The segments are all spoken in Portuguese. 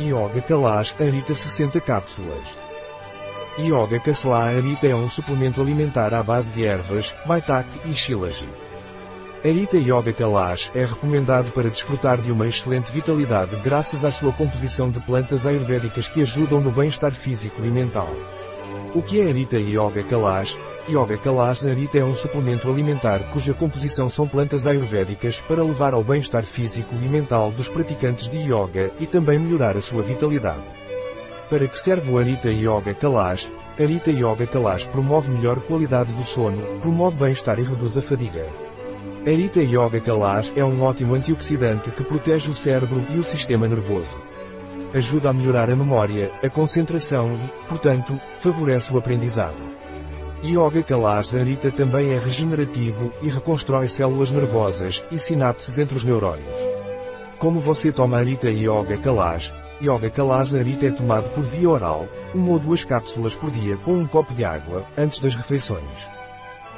Yoga Kalash Arita 60 cápsulas. Yoga Kasla Arita é um suplemento alimentar à base de ervas, maitake e shilajit. Arita Yoga Kalash é recomendado para desfrutar de uma excelente vitalidade graças à sua composição de plantas ayurvédicas que ajudam no bem-estar físico e mental. O que é Arita Yoga Kalash? Yoga Kalash Arita é um suplemento alimentar cuja composição são plantas ayurvédicas para levar ao bem-estar físico e mental dos praticantes de yoga e também melhorar a sua vitalidade. Para que serve o Arita Yoga Kalash? Arita Yoga Kalash promove melhor qualidade do sono, promove bem-estar e reduz a fadiga. Arita Yoga Kalash é um ótimo antioxidante que protege o cérebro e o sistema nervoso. Ajuda a melhorar a memória, a concentração e, portanto, favorece o aprendizado. Yoga Kalash também é regenerativo e reconstrói células nervosas e sinapses entre os neurônios. Como você toma Arita Yoga Kalash? Yoga Kalash é tomado por via oral, uma ou duas cápsulas por dia com um copo de água, antes das refeições.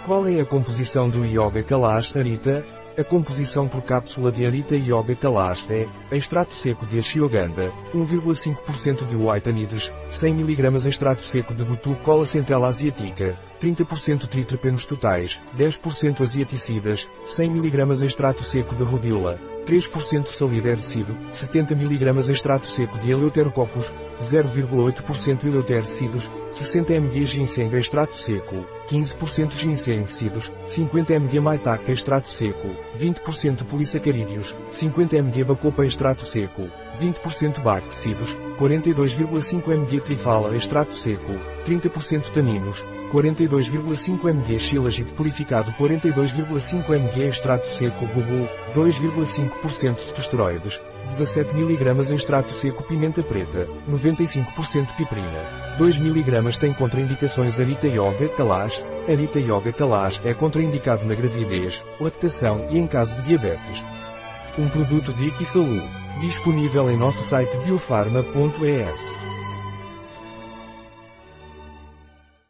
Qual é a composição do Yoga Kalash Arita? A composição por cápsula de Arita Yoga Kalash é extrato seco de ashwagandha, 1,5% de whitanides, 100 mg extrato seco de butu cola central asiática, 30% triterpenos totais, 10% asiaticidas, 100 mg extrato seco de rodila, 3% salidercido, 70 mg extrato seco de eleuterococcus, 0,8% eleutericidos, 60 mg ginseng extrato seco, 15% ginseng cidos, 50 mg maitake extrato seco, 20% polissacarídeos, 50 mg bacopa extrato seco, 20% cidos, 42,5 mg trifala extrato seco, 30% taninos, 42,5 mg shilajit purificado 42,5 mg extrato seco bubu, 2,5% cetosteroides, 17 mg extrato seco pimenta preta, 95% piprina. 2 mg tem contraindicações Arita Yoga Kalash. Arita Yoga Kalash é contraindicado na gravidez, lactação e em caso de diabetes. Um produto de Iquisalu. Disponível em nosso site biofarma.es.